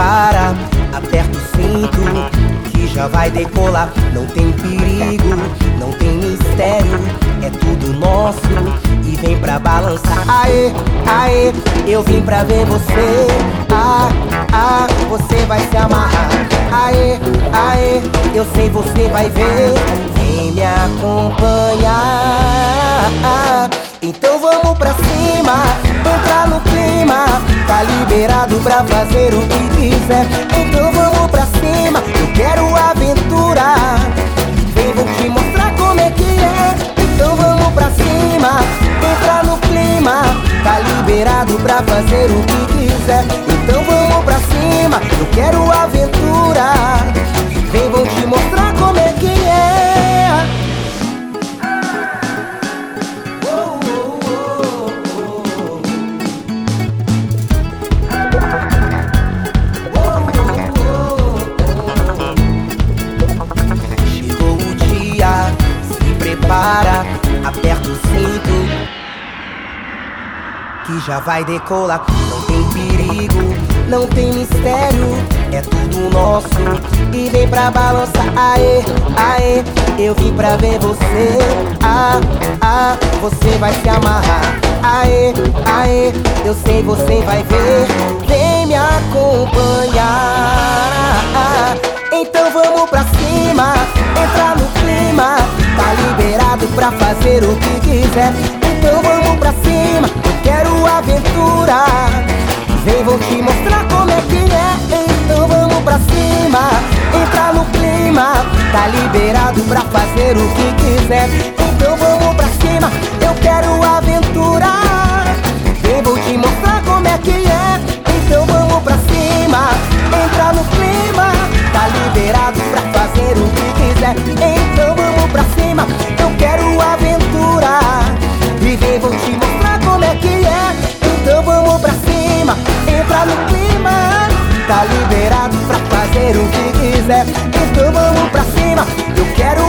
Prepara, aperta o cinto, que já vai decolar. Não tem perigo, não tem mistério, é tudo nosso e vem pra balançar. Aê, aê, eu vim pra ver você. Ah, ah, você vai se amarrar. Aê, aê, eu sei você vai ver. Vem me acompanhar. Então vamos pra cima. Tá liberado pra fazer o que quiser. Então vamos pra cima, eu quero aventura. Vem, vou te mostrar como é que é. Então vamos pra cima, entrar no clima. Tá liberado pra fazer o que quiser. Então vamos pra cima, eu quero Que já vai decolar. Não tem perigo, não tem mistério. É tudo nosso. E vem pra balançar. Aê, aê, eu vim pra ver você. Ah, ah, você vai se amarrar. Aê, aê, eu sei você vai ver. Vem me acompanhar. Então vamos pra cima, entrar no clima. Tá liberado pra fazer o que quiser. Então aventura. Vem, vou te mostrar como é que é. Então vamos pra cima, entrar no clima. Tá liberado pra fazer o que quiser tá no clima. Tá liberado pra fazer o que quiser. Então vamos pra cima. Eu quero